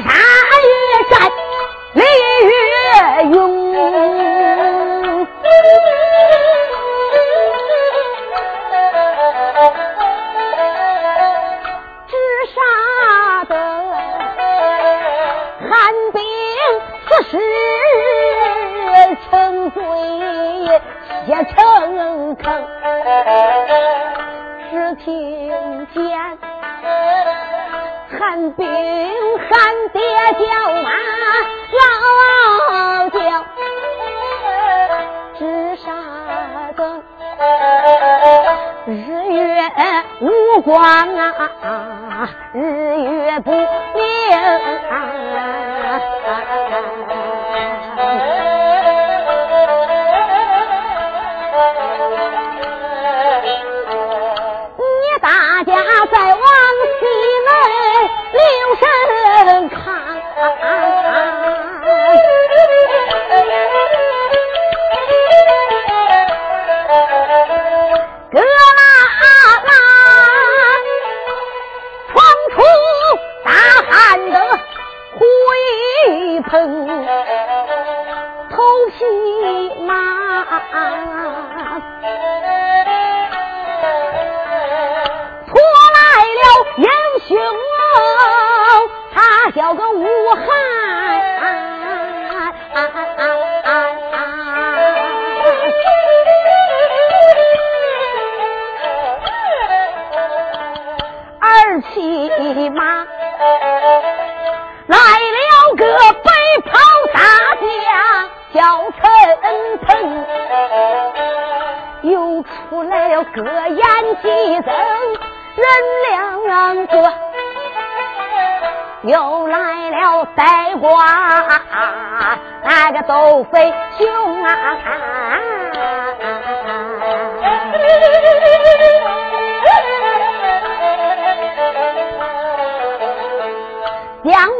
啥？四眼几人人两个，又来了呆瓜，那个斗飞熊啊，娘。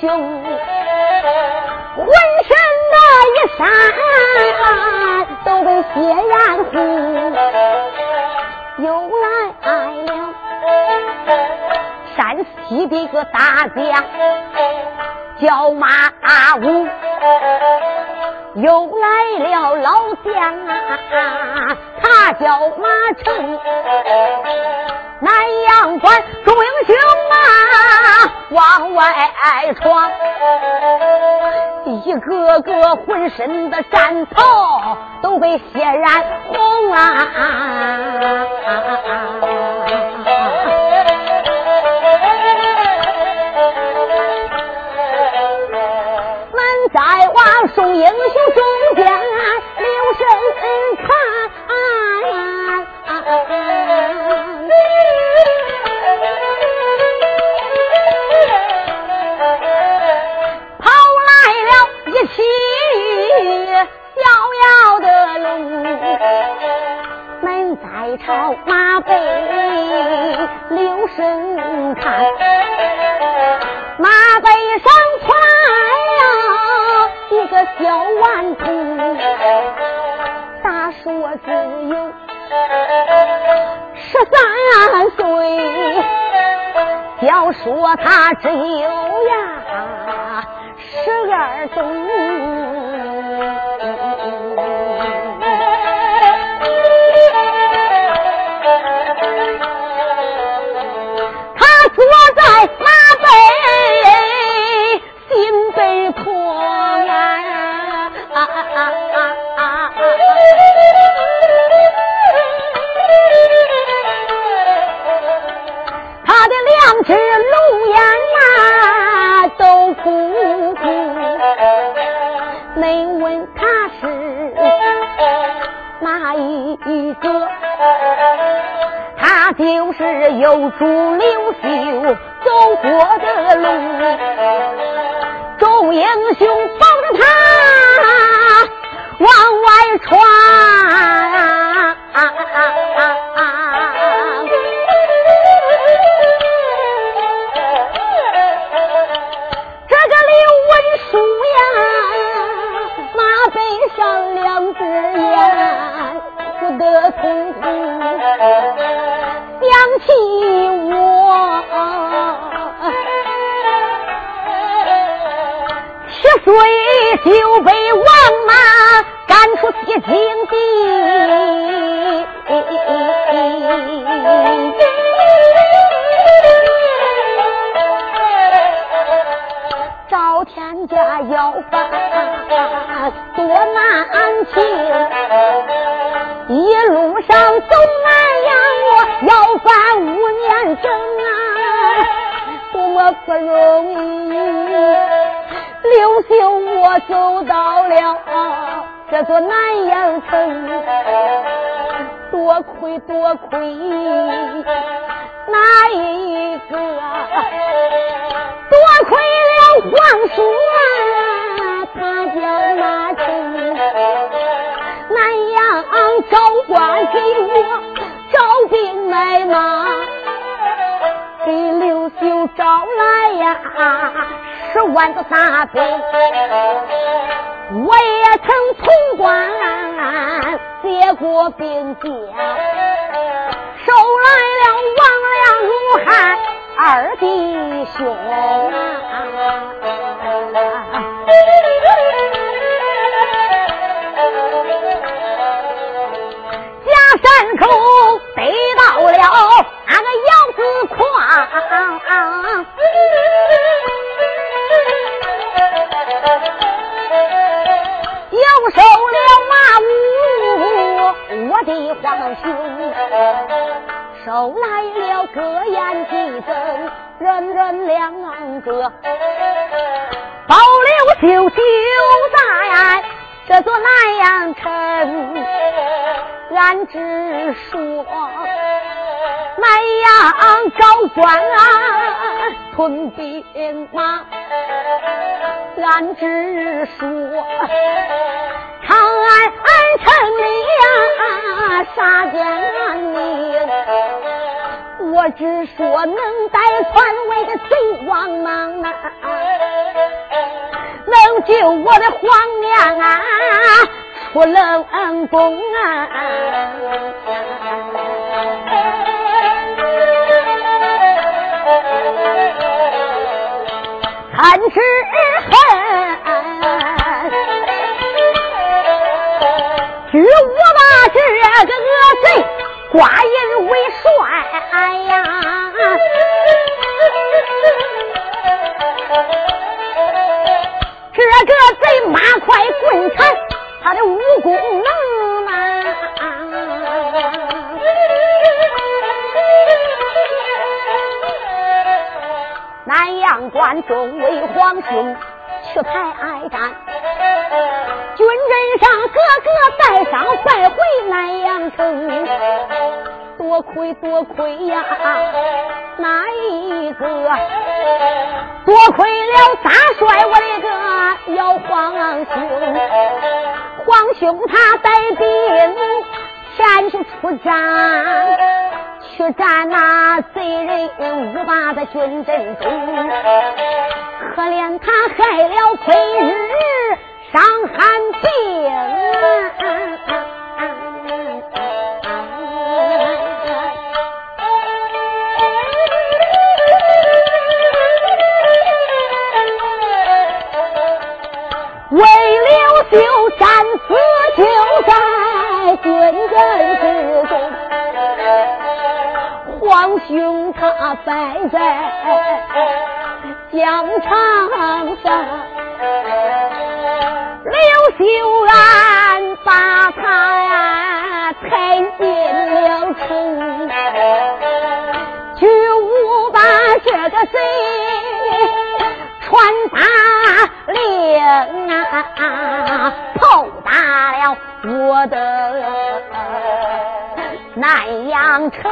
兄，浑身那一闪都被血染红，又来了山西的一个大将叫马武，又来了老将啊，他叫马成，南阳关中。往外闯，一个个浑身的战袍都被血染红。啊。文摘花，送英雄。哪一个？多亏了皇叔啊，他叫马成，南阳招官给我。招兵买马，给刘秀招来呀十万个大兵。我也曾从官接过兵将，二弟兄俺只说南阳高官，屯兵马。俺只说长安城里呀，杀奸佞。我只说能带传位的贼王莽啊，能救我的皇娘啊。出冷宫啊！看之恨，据我把这个恶贼挂印为帅呀！这个贼马快滚开。他的武功能吗？南阳关众位皇兄去排战，军阵上个个带伤败回南阳城，多亏多亏呀！哪一个？多亏了大帅我的个姚皇兄。皇兄他带兵前去出战，去战那贼人五八的军阵中，可怜他害了亏日伤寒病。死就在军阵之中，皇兄他败在疆场上，刘秀安把他抬进了城，巨无把这个贼传达。令啊，炮打了我的南阳城。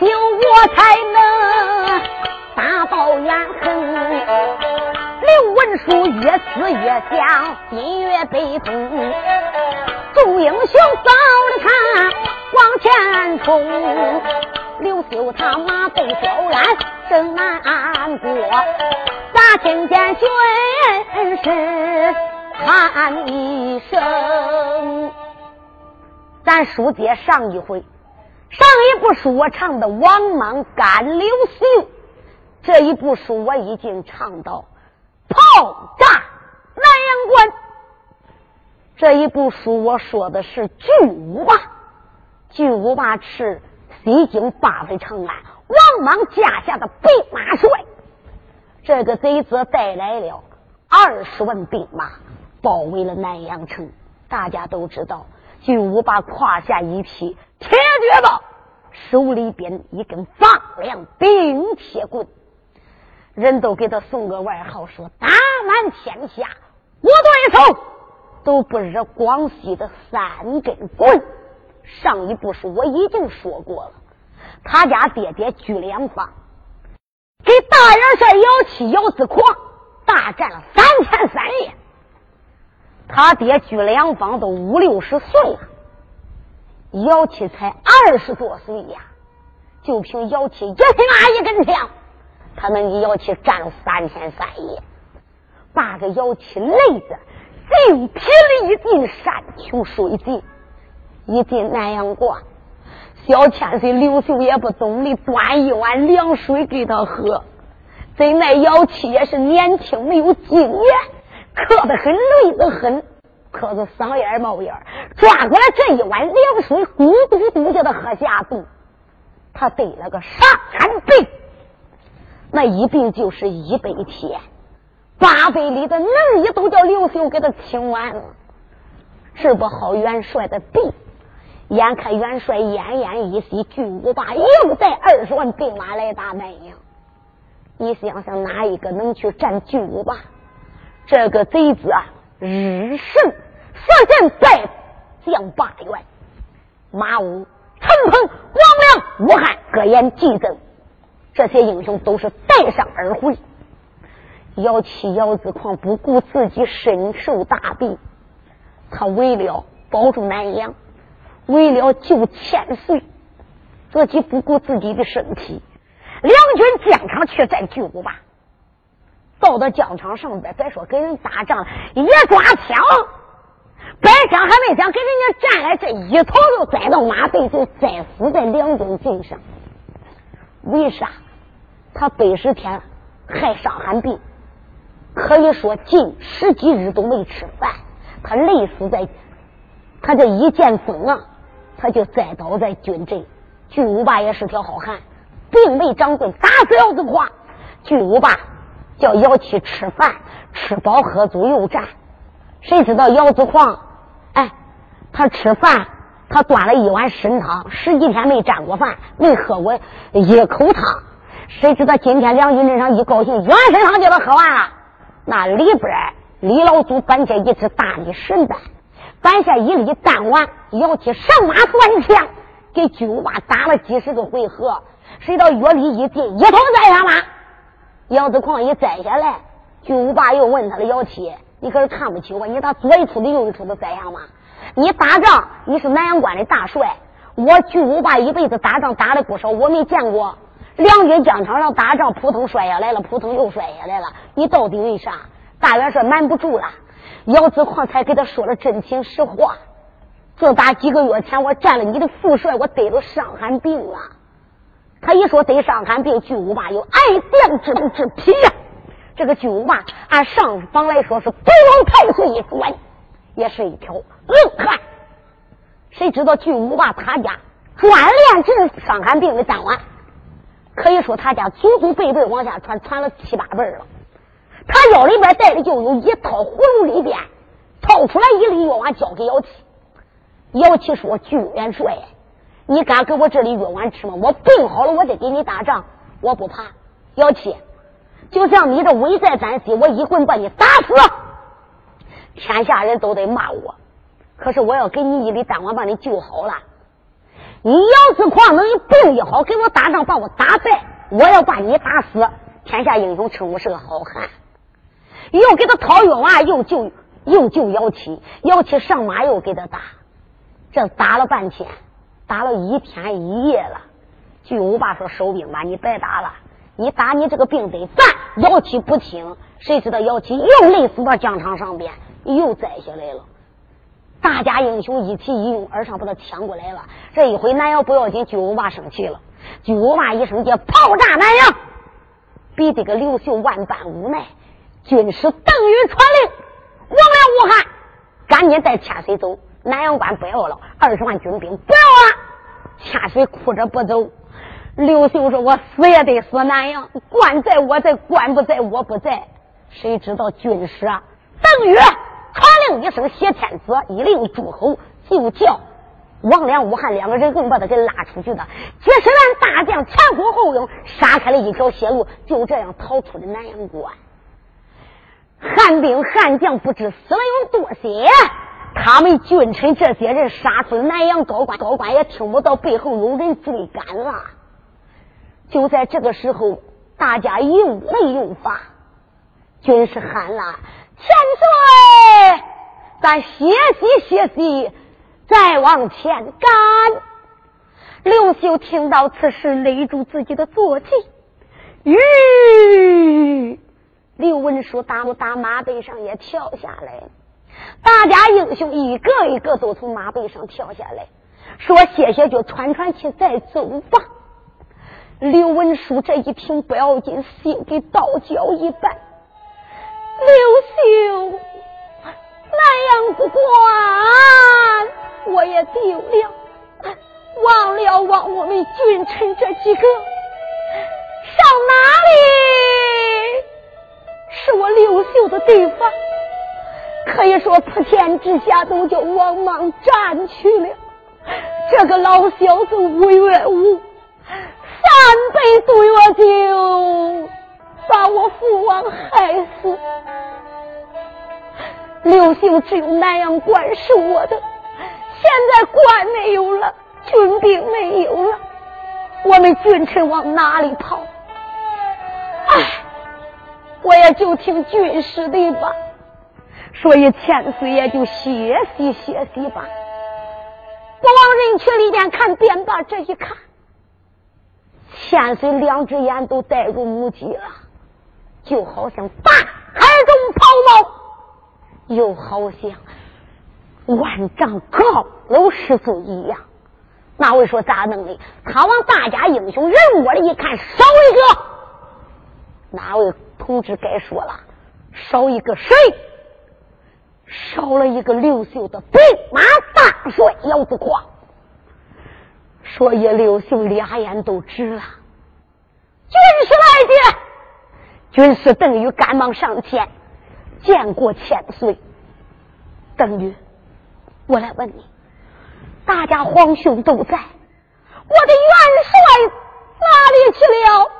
有，我才能大报怨恨。刘文书越思越想，心越悲痛。众英雄找着他往前冲，刘秀他马背雕鞍正难过，咋听见军士喊一声？咱书接上一回，上一部书我唱的王莽赶刘秀，这一部书我已经唱到炮炸南阳关。这一部书我说的是巨无霸，巨无霸是西京八百长安王莽驾下的兵马帅。这个贼子带来了二十万兵马，包围了南阳城。大家都知道。巨无霸胯下一匹铁脚刀，手里边一根放亮冰铁棍，人都给他送个外号，说打满天下我对手都不惹广西的三根棍。上一部书我已经说过了，他家爹爹巨两方给大元帅姚七姚子狂大战了三天三夜。他爹居两方都五六十岁了，姚七才二十多岁呀，就凭姚七一马一根枪，他能给姚七战了三天三夜，把个姚七累得精疲力尽，山穷水尽。一进南阳关，小千岁刘秀也不懂的，端一碗凉水给他喝。怎奈姚七也是年轻，没有经验。渴得很，累得很，可是嗓眼冒烟抓过来这一碗凉水，咕嘟嘟叫他喝下肚。他得了个伤寒病，那一病就是一百天，八百里的能医都叫刘秀给他清完了，治不好元帅的病。眼看元帅奄奄一息，巨无霸又带二十万兵马来打南阳。你想想，哪一个能去战巨无霸？这个贼子啊，日胜射箭在将八员，马武、陈鹏、王良、武汉各言激增，这些英雄都是带上而回。姚七、姚子狂不顾自己身受大病，他为了保住南阳，为了救千岁，自己不顾自己的身体，两军疆场却战巨无霸。到到疆场上边，别说跟人打仗，一抓枪，白枪还没想跟人家战来，这一头就栽到马背，就栽死在两军阵上。为啥？他百十天害伤寒病，可以说近十几日都没吃饭，他累死在，他这一见风啊，他就栽倒在军阵。巨无霸也是条好汉，并未掌柜打死姚子矿。巨无霸叫姚七吃饭，吃饱喝足又战。谁知道姚子矿，哎，他吃饭，他端了一碗参汤，十几天没沾过饭，没喝过一口汤。谁知道今天梁军镇上一高兴，一碗参汤就把喝完了。那里边李老祖搬下一只大力神丹，搬下一粒丹丸，姚七上马端枪，给巨无霸打了几十个回合。谁到月里一进，一头栽下马。姚子矿一摘下来，巨无霸又问他的姚七。你可是看不起我？你咋左一出的右一出的在下吗？你打仗你是南阳关的大帅，我巨无霸一辈子打仗打的不少，我没见过两军疆场上打仗扑通摔下来了，扑通又摔下来了。你到底为啥？大元帅瞒不住了，姚子矿才给他说了真情实话。自打几个月前我占了你的副帅，我得了伤寒病了。他一说得伤寒病，巨无霸有爱将之之癖呀。这个巨无霸按上方来说是不往太岁一转，也是一条硬汉。谁知道巨无霸他家专炼治伤寒病的丹丸，可以说他家祖祖辈辈往下传，传了七八辈了。他腰里边带的就有一套葫芦里边掏出来一粒药丸，交给姚七。姚七说：“巨元帅，你敢给我这里药丸吃吗？我病好了，我再给你打仗，我不怕。”姚七。就像你这危在旦夕，我一棍把你打死，天下人都得骂我。可是我要给你一粒丹丸，把你救好了。你要是狂能一病一好，给我打仗把我打败，我要把你打死，天下英雄称我是个好汉。又给他掏药丸，又救又救姚七，姚七上马又给他打，这打了半天，打了一天一夜了。巨无霸说：“收兵吧，你白打了。”你打你这个病得犯，姚七不听，谁知道姚七又累死到疆场上边，又栽下来了。大家英雄一起一拥而上，把他抢过来了。这一回南阳不要紧，巨无霸生气了。巨无霸一声叫炮炸南阳，比这个刘秀万般无奈。军师邓禹传令，王良武汉，赶紧带千岁走，南阳关不要了，二十万军兵不要了。千岁哭着不走。刘秀说：“我死也得死南阳，官在我在，官不在我不在。谁知道军师啊？邓禹传令一声，挟天子一令诸侯，就叫王良、武汉两个人硬把他给拉出去的。几十万大将前呼后拥，杀开了一条血路，就这样逃出了南阳关。汉兵汉将不知死了有多些，他们君臣这些人杀出南阳高官，高官也听不到背后有人追赶了。”就在这个时候，大家用没用法，军师喊了：“千岁，咱歇息歇息，再往前赶。”刘秀听到此事，勒住自己的坐骑。吁！刘文书打不打马背上也跳下来，大家英雄一个一个都从马背上跳下来，说：“谢谢，就喘喘气，再走吧。”刘文书这一听不要紧，心给倒浇一般。刘秀，南阳不管，我也丢了，忘了忘我们君臣这几个，上哪里是我刘秀的地方？可以说普天之下都叫王莽占去了。这个老小子无缘无。三杯毒药酒，把我父王害死。刘秀只有南阳关是我的，现在关没有了，军兵没有了，我们君臣往哪里跑？唉，我也就听军师的吧。所以千岁也就歇息歇息吧。不往人群里边看，便把这一看。千岁两只眼都呆入母鸡了，就好像大海中抛锚，又好像万丈高楼失踪一样。那位说咋弄的？他往大家英雄人窝里一看，少一个。哪位同志该说了？少一个谁？少了一个刘秀的兵马大帅姚子胯。所以刘秀俩眼都直了。军师来见，军师邓禹赶忙上前见过千岁。邓禹，我来问你，大家皇兄都在，我的元帅哪里去了？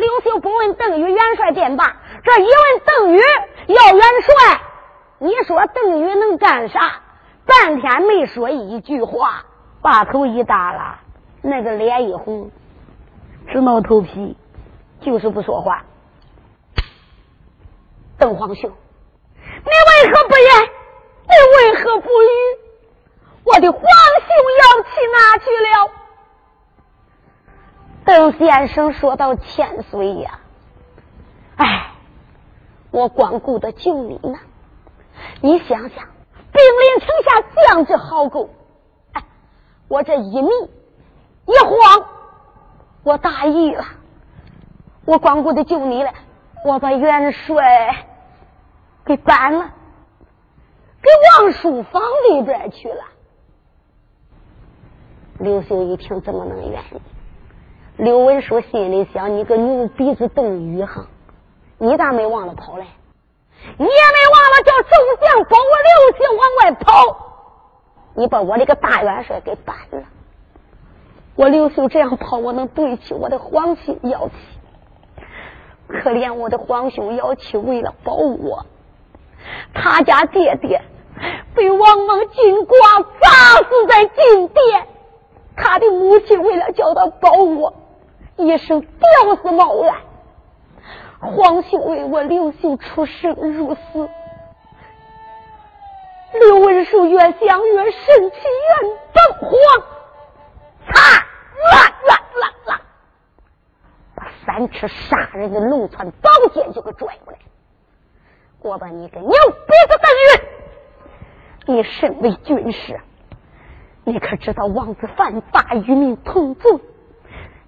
刘秀不问邓禹元帅便罢，这一问邓禹要元帅，你说邓禹能干啥？半天没说一句话，把头一耷拉，那个脸一红，直挠头皮，就是不说话。邓皇兄，你为何不言？你为何不语？我的皇兄要去哪去了？邓先生说到：“千岁呀，哎，我光顾的救你呢，你想想。”兵临城下，将之好狗。哎，我这一迷一慌，我大意了。我光顾的救你了，我把元帅给搬了，给王书房里边去了。刘秀一听，怎么能愿意？刘文书心里想：你个牛鼻子邓禹哈，你咋没忘了跑来？你也没忘了叫众将把我刘秀往外跑，你把我这个大元帅给搬了。我刘秀这样跑，我能对起我的皇兄姚七？可怜我的皇兄姚七，为了保我，他家爹爹被王莽金瓜砸死在金殿，他的母亲为了叫他保我，一生吊死茅庵。皇兄为我刘秀出生入死，刘文书越想越生气，越瞪黄，擦，啦啦啦啦，把三尺杀人的龙窜宝剑就给拽过来。我把你个牛鼻子邓禹，你身为军师，你可知道王子犯法与民同罪？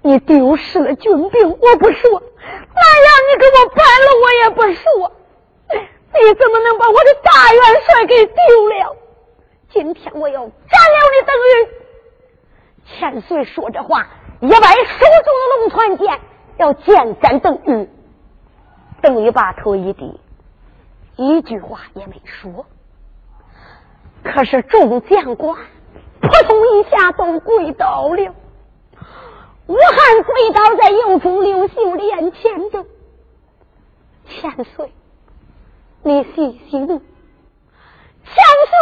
你丢失了军兵，我不说。那样你给我办了，我也不说。你怎么能把我的大元帅给丢了？今天我要斩了你邓禹！千岁说这话，一摆手中的龙船剑，要剑斩邓玉。邓玉把头一低，一句话也没说。可是众将官扑通一下都跪倒了。武汉跪倒在右中刘秀脸前的千岁，你细心，千岁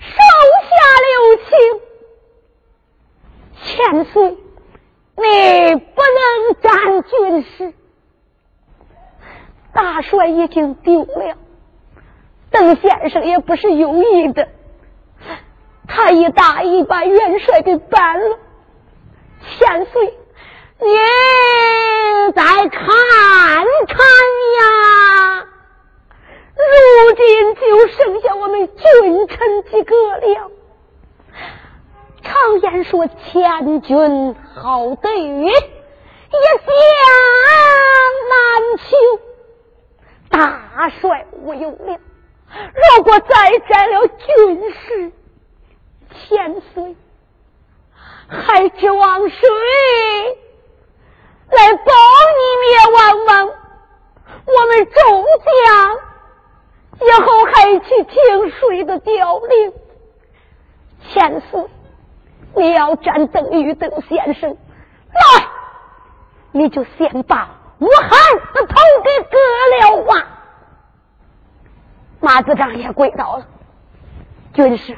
手下留情，千岁你不能战军师，大帅已经丢了，邓先生也不是有意的，他一大意把元帅给办了。千岁，您再看看呀！如今就剩下我们君臣几个了。常言说：“千军好得一将难求。”大帅无有了，如果再斩了军师，千岁。还指望谁来保你灭王莽？我们众将以后还去听谁的调令？千岁，你要战邓禹邓先生，来，你就先把武汉的头给割了吧。马子章也跪倒了，军师，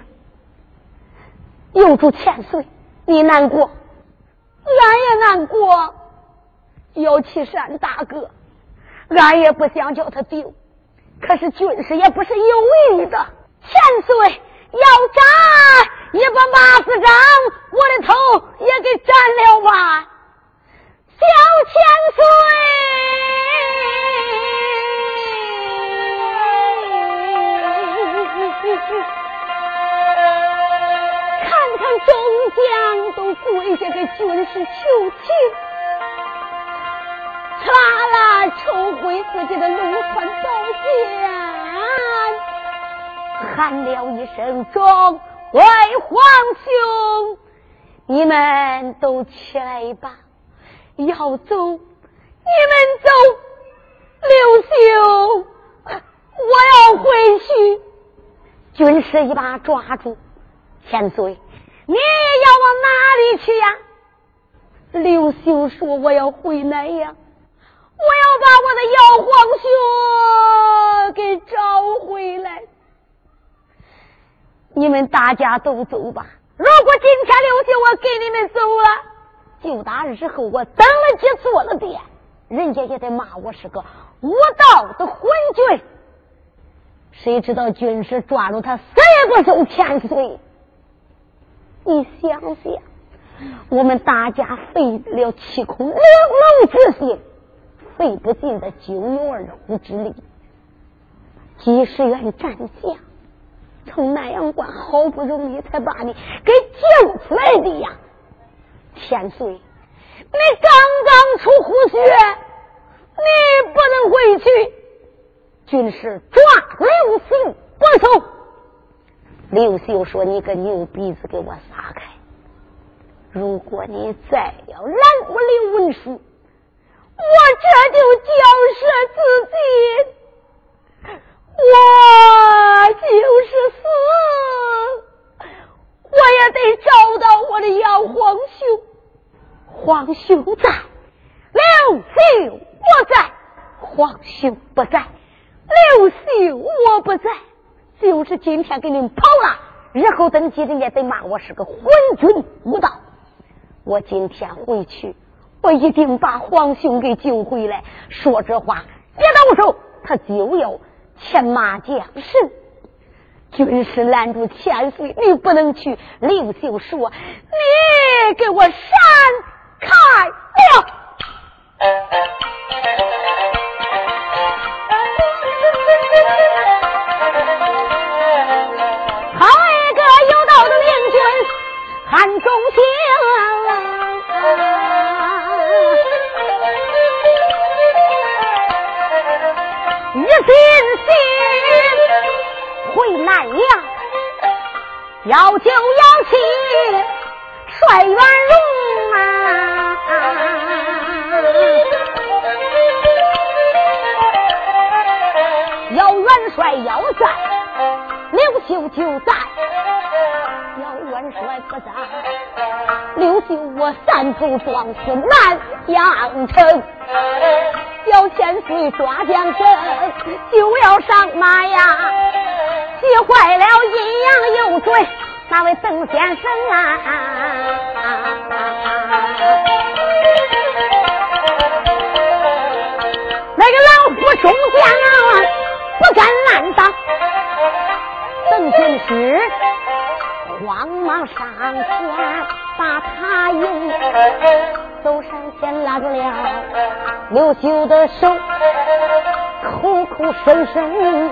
有主千岁。你难过，俺也难过。姚启山大哥，俺也不想叫他丢，可是军师也不是有意的。千岁要斩，也把马子长我的头也给斩了吧，小千岁。众将都跪下给军师求情，呲啦啦抽回自己的龙环宝剑，喊了一声：“众位皇兄，你们都起来吧，要走，你们走。刘秀，我要回去。”军师一把抓住千岁，你要往哪里去呀？刘秀说：“我要回来呀，我要把我的姚皇兄给找回来。你们大家都走吧。如果今天刘秀我给你们走了，就打日后我登了基做了殿，人家也得骂我是个无道的昏君。谁知道军师抓住他，死也不走千岁。你想想。”我们大家费了七孔玲珑之心，费不尽的九牛二虎之力，几十员战将从南阳关好不容易才把你给救出来的呀！千岁，你刚刚出虎穴，你不能回去。军师抓刘秀不走。刘秀说：“你个牛鼻子，给我撒开！”如果你再要拦我刘文书，我这就交涉自尽，我就是死，我也得找到我的姚皇兄。皇兄在，刘秀我在，皇兄不在，刘秀我不在，就是今天给您跑了，日后登基人也得骂我是个昏君无道。我今天回去，我一定把皇兄给救回来。说这话一动手，他就要牵马将士。军师拦住千岁，你不能去。刘秀说：“你给我闪开了。”中兴。一心心回南阳，要就要去帅元荣啊！要元帅要在，刘秀就在；要元帅不在，刘秀我三头撞死南阳城。小千岁抓将身，就要上马呀！急坏了阴阳右嘴那位邓先生啊！那个老夫中将啊，不敢乱当。邓军师慌忙上前把他迎。走上前拉住了刘秀的手，口口声声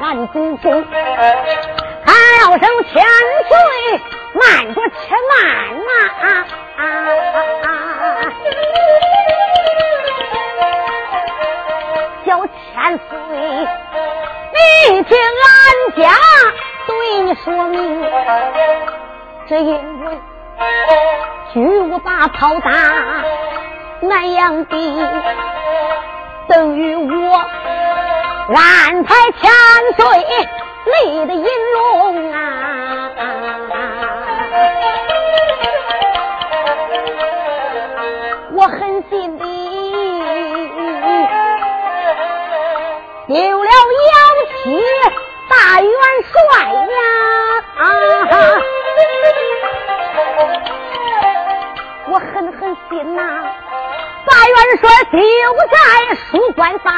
喊祖宗，喊了声千岁，慢着且慢呐！小千岁，你听俺家你说明，只因为。巨无大炮打南阳的，等于我安排千岁立的银龙啊！帅呀！啊我狠狠心呐，大元帅就在书馆当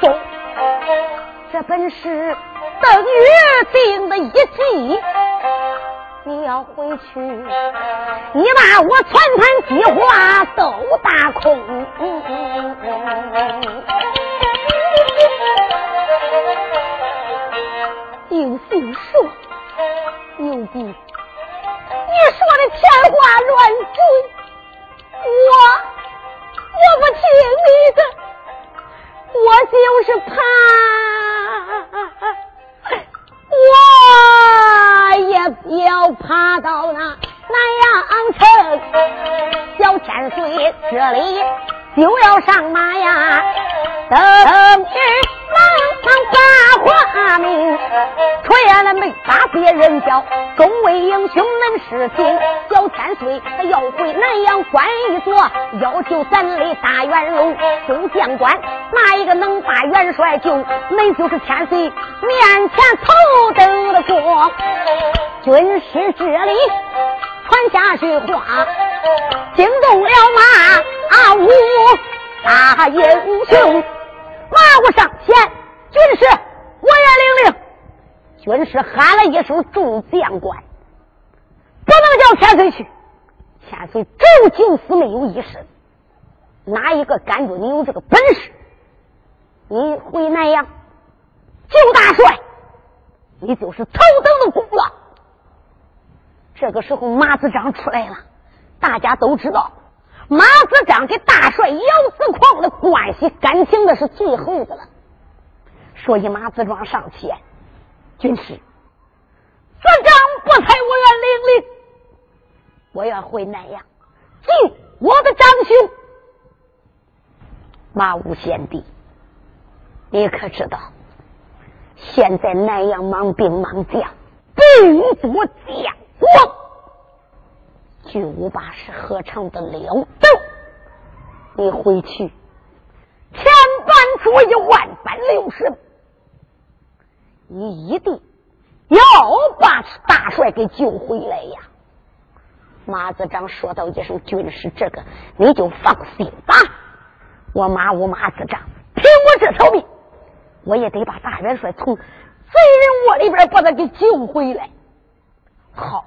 中，这本是邓玉定的一计。你要回去，你把我全盘计划都打空。刘秀说：“牛逼，你说的天花乱坠。”我我不听你的，我就是怕，我也要爬到那南阳城。小千岁这里就要上马呀，等日。能把花名，传了没把别人叫，众位英雄能事情。小千岁他要回南阳关一座，要求咱的大元龙众将官，哪一个能把元帅救？恁就是千岁面前头等的过。军师这里传下句话，惊动了马武大英雄，马武上前。军师，我也领令。军师喊了一声：“众将官，不能叫千岁去。千岁只有九死，没有一生。哪一个敢说你有这个本事？你回南阳救大帅，你就是头等的功劳。”这个时候，马子章出来了。大家都知道，马子章跟大帅姚子狂的关系感情那是最厚的了。所以马子庄上前，军师，子长不才，我愿领令，我愿回南阳救我的长兄马武贤弟。你可知道，现在南阳忙兵忙将，兵多将广，巨无霸是何尝的了得？你回去，千般注意，万般留神。你一定要把大帅给救回来呀！马子章说道一声：“军师，这个你就放心吧。我马武马子章，凭我这条命，我也得把大元帅从贼人窝里边把他给救回来。好，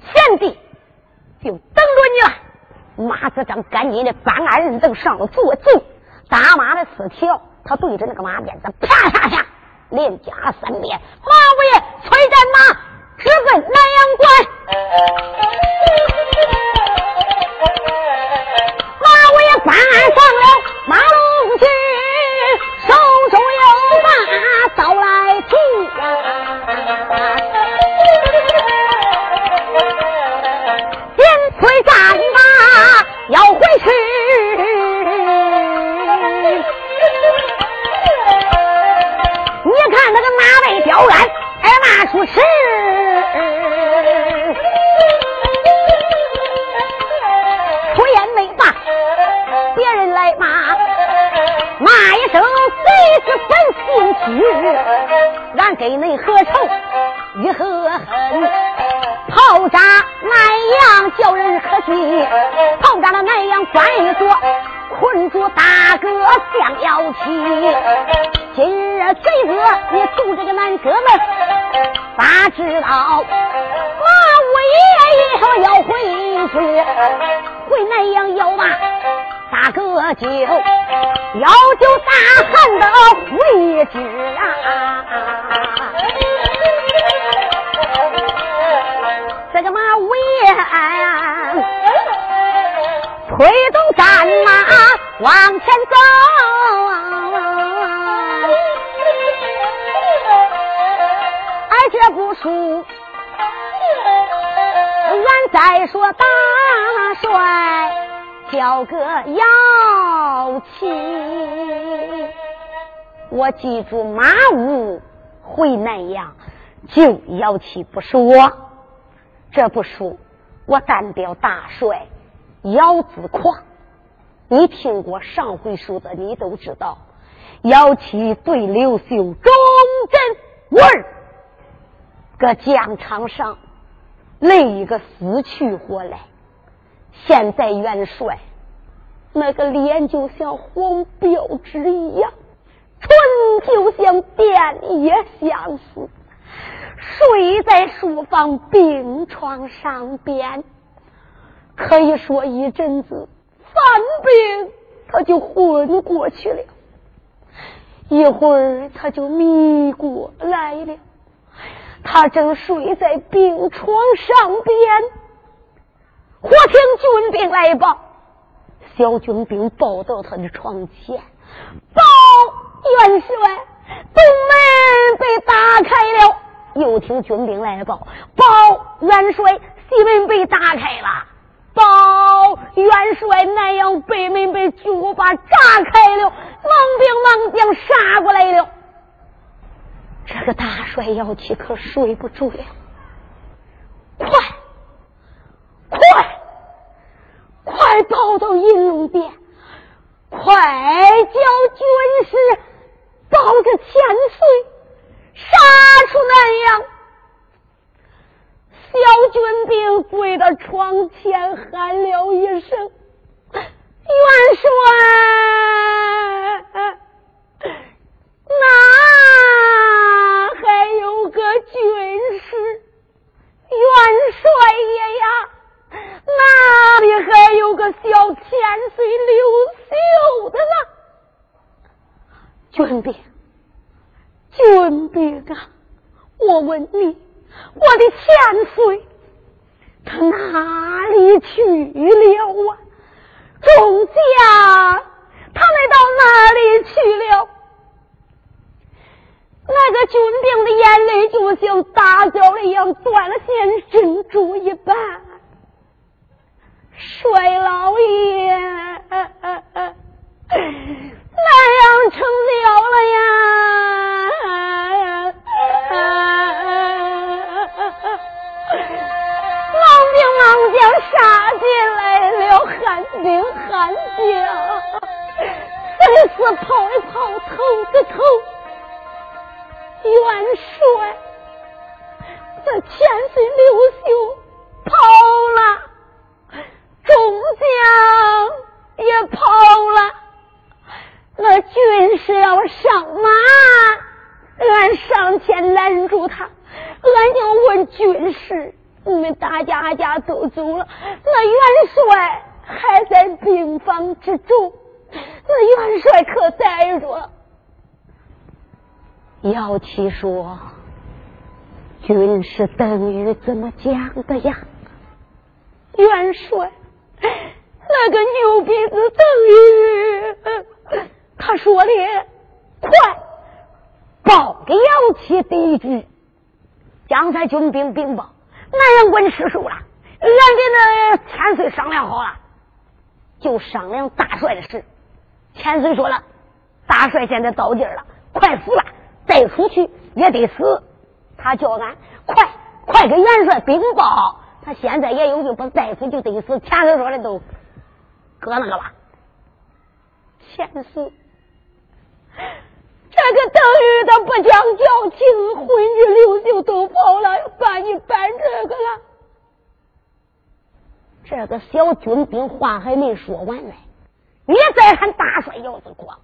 贤弟就等着你了。”马子章赶紧的搬鞍人凳上了坐骑，打马的四条，他对着那个马鞭子啪啪啪。连加三鞭，马五爷催战马直奔南阳关。马五爷搬上了马龙是出，言没罢，别人来骂，骂一声贼是本性屈，俺跟你何仇与何恨？炮炸南阳叫人可惜，炮炸了南阳关一座。困住大哥将要起，今日贼子你渡这个南哥们，咋知道马五爷以后要回去，回南阳要嘛大哥就要求大汉的回旨啊！这个马五爷。推动战马往前走，而这不输。俺再说大帅叫个妖气，我记住马武回南阳就妖气，不是我，这不输，我单标大帅。姚子狂，你听过上回书的，你都知道。姚七对刘秀忠贞儿，搁疆场上累一个死去活来。现在元帅那个脸就像黄标纸一样，唇就像电也相似，睡在书房病床上边。可以说一阵子犯病，他就昏过去了；一会儿他就迷过来了。他正睡在病床上边，忽听军兵来报：小军兵抱到他的床前，报元帅，东门被打开了。又听军兵来报，报元帅，西门被打开了。报元帅，南阳北门被巨无霸炸开了，猛兵猛将杀过来了。这个大帅要去可睡不住了，快，快，快跑到银龙殿，快叫军师抱着千岁。杀出南阳，小军兵跪到床前喊了一声：“元帅，哪还有个军师？元帅爷呀，哪里还有个小千岁刘秀的呢？”军兵。军兵啊，我问你，我的千岁他哪里去了啊？众将他们到哪里去了？那个军兵的眼泪就像大胶一样断了线珍珠一般。摔了邓禹怎么讲的呀？”元帅，那个牛鼻子邓禹，他说的快，报给姚七得知，将才军兵禀报。南阳关失守了，俺跟那千岁商量好了，就商量大帅的事。千岁说了，大帅现在到劲了，快死了，再出去也得死。他叫俺快给元帅禀报，他现在也有病，不再死就得死。前头说的都搁那个了。千岁，这个邓玉他不讲交情，混日刘秀都跑了，把你办这个了。这个小军兵话还没说完呢，你再喊大帅姚子光，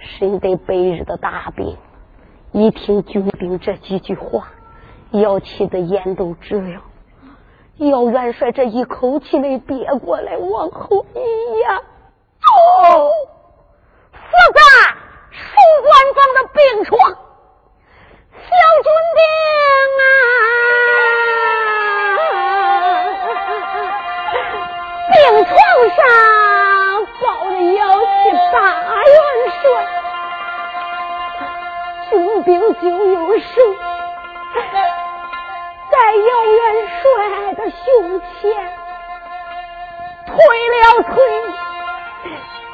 身得百日的大病，一听军兵这几句话，姚气的眼都直了。姚元帅这一口气没憋过来，往后一压，哦，死在。书官房的病床，小军兵啊，病床上抱着姚七大元帅，军兵就有手在姚元帅的胸前推了推，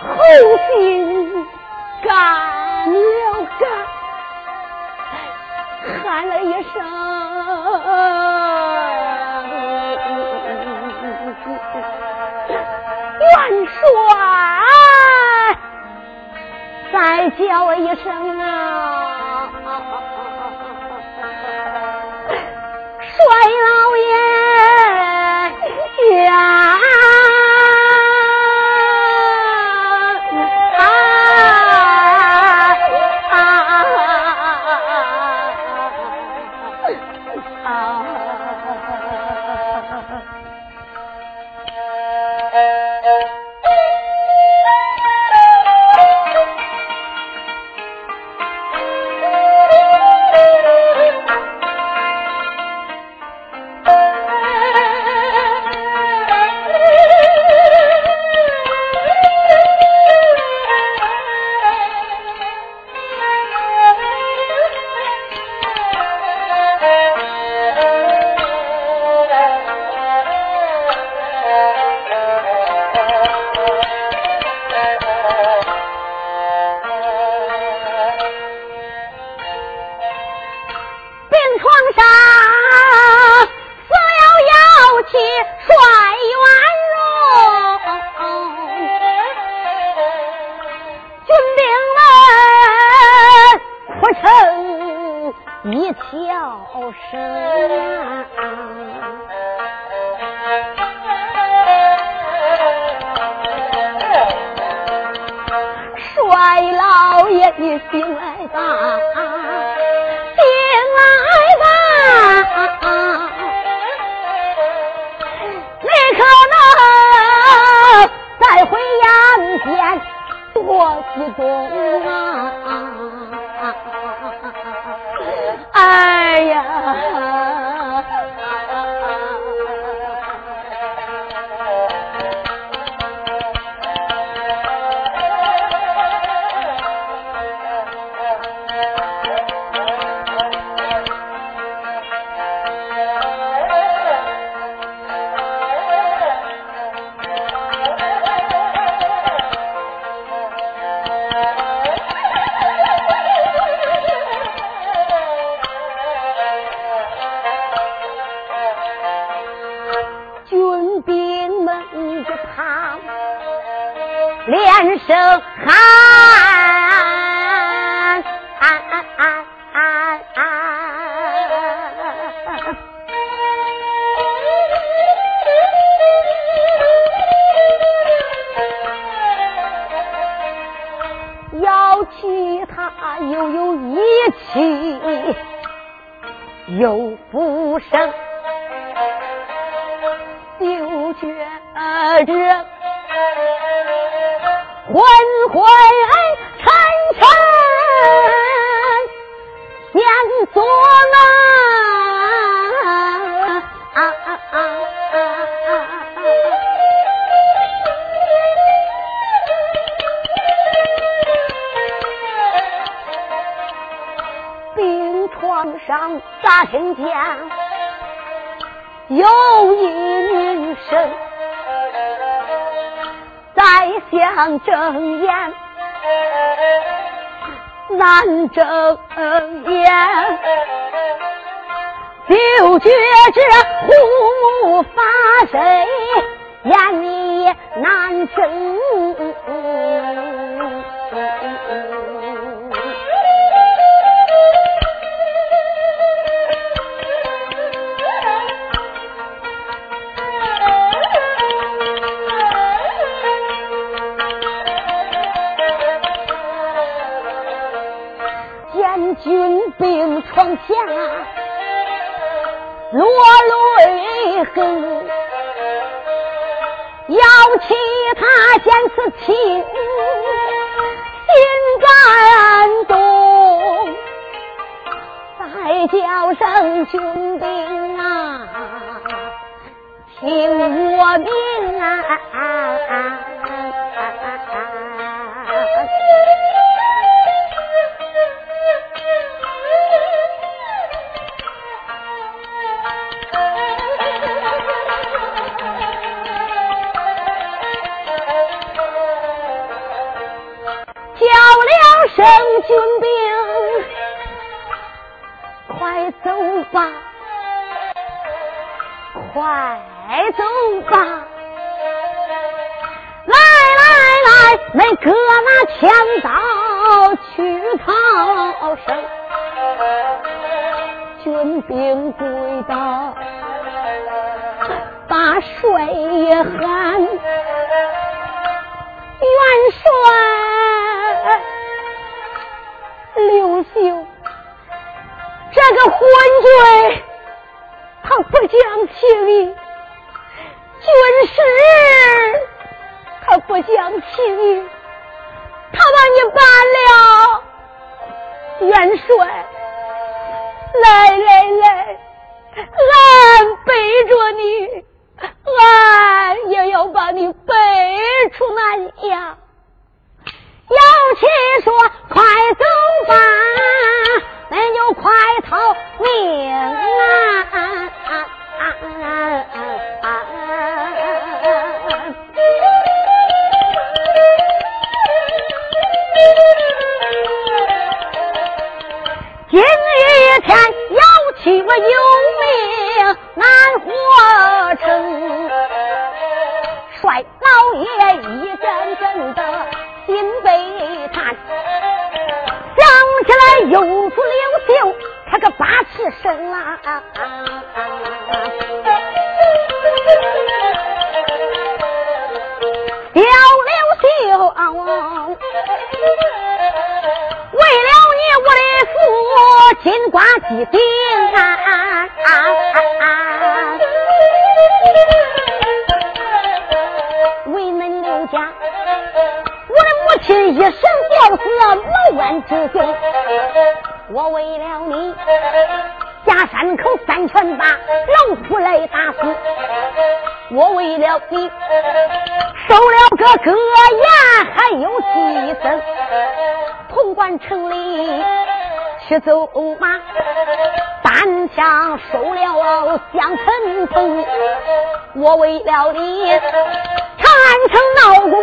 后心。干了干，喊了一声元帅，再叫一声啊，帅老 tell 他不讲情义，军师，他不讲情义，他把你办了，元帅，来来来，俺背着你，俺也要把你背出南阳。姚七说，快走吧。恁就快逃命啊！今日天要起我有命难活成，帅老爷一阵阵的心悲叹。想起来，有不了秀，他个八尺身啊，吊柳秀，为了你我的父金瓜啊啊。的母亲一生吊死茅庵之兄，我为了你。下山口三拳把老虎来打死，我为了你收了个哥牙，还有牺牲。潼关城里去走马，单枪收了香喷喷。我为了你长安城闹鼓，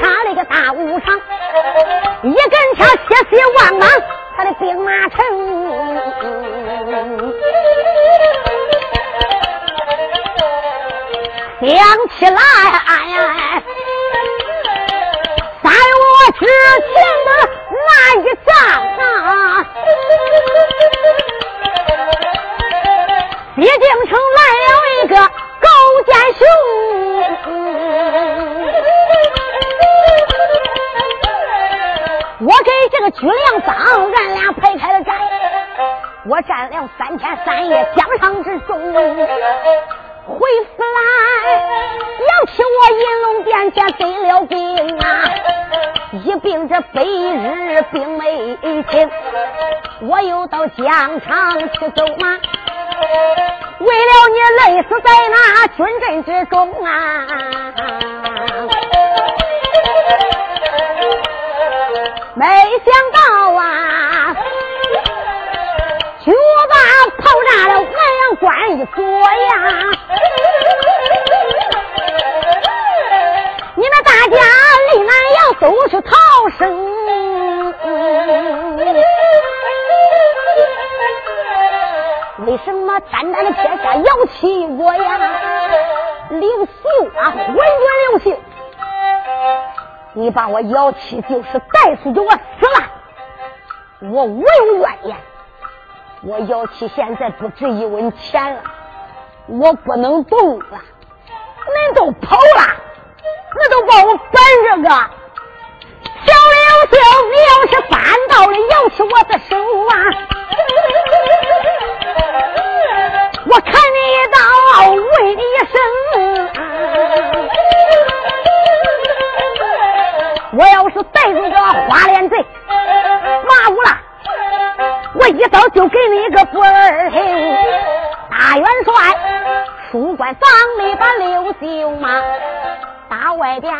他那个大武场，一根枪血洗万马。他的兵马城，想起来，哎呀哎我站了三天三夜，江上之中，回府来，要起我银龙殿前得了病啊，一病这百日病没停，我又到疆场去走马，为了你累死在那军阵之中啊。没想到啊，我呀！你们大家离南阳都是逃生，为什么单单的天下姚七我呀？刘秀啊，昏君刘秀！你把我姚七就是带出去，我死了，我无有怨言。我姚七现在不值一文钱了，我不能动了。恁都跑了，那都把我反这个。小刘秀，你要是扳到了咬起我的手啊，我砍你一刀，问你一声。我要是逮住个花脸贼马武了，我一刀就给你一个不二听。大元帅，书馆房里把刘秀骂，大外边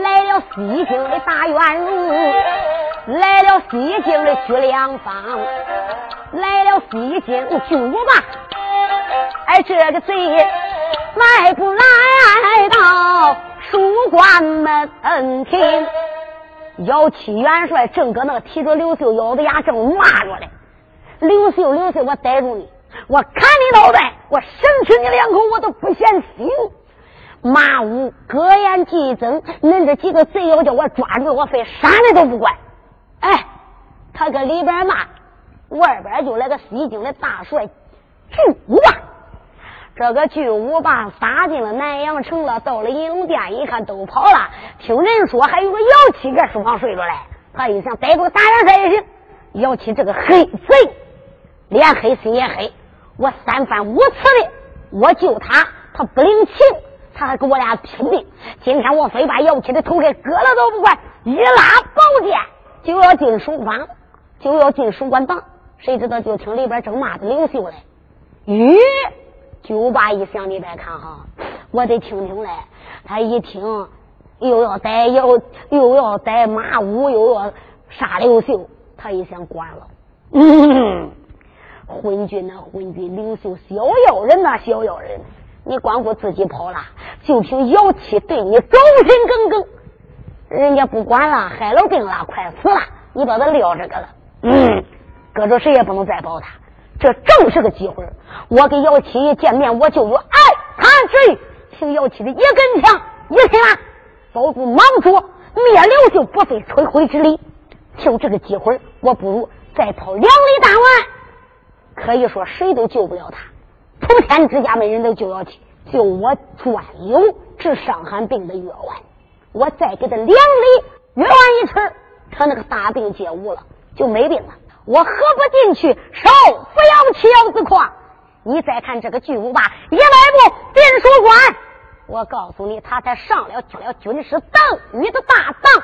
来了西京的大元儒，来了西京的徐良方，来了西京巨无霸。哎，这个贼迈步来到。书馆门庭，姚七元帅正搁那提着刘秀咬着牙正骂着嘞。刘秀，刘秀，我逮住你，我砍你脑袋，我生吃你两口，我都不嫌腥。马武各言激增，恁这几个贼要叫我抓住，我非杀你都不管。哎，他搁里边骂，外边就来个西京的大帅巨无霸。这个巨无霸杀进了南阳城了，到了银龙殿一看都跑了。听人说还有个姚七搁书房睡着嘞，他一想逮住大元帅也行。姚七这个黑贼，脸黑心也黑。我三番五次的我救他，他不领情，他还跟我俩拼命。今天我非把姚七的头给割了都不管，一拉宝剑就要进书房，就要进书馆房。谁知道就听里边正骂着刘秀嘞，吁。九八一响，你再看哈，我得听听嘞。他一听又要逮姚，又要逮马武，又要杀刘秀，他一想关了。嗯，昏君呐，昏君，刘秀小妖人呐，小妖人，你光顾自己跑了，就凭姚七对你忠心耿耿，人家不管了，害了病了，快死了，你把他撂这个了。嗯，搁着谁也不能再保他。这正是个机会，我跟姚七一见面，我就有爱他之意。听姚七的一根枪，一听啊，保住莽主，灭刘秀，不费吹灰之力。就这个机会，我不如再跑两里大碗，可以说谁都救不了他。普天之下没人能救了起，就我专有治伤寒病的药丸。我再给他两粒药丸一吃，他那个大病皆无了，就没病了。我喝不进去，少服药七药自夸。你再看这个巨无霸，一迈步进书馆，我告诉你，他才上了去了军师邓禹的大当。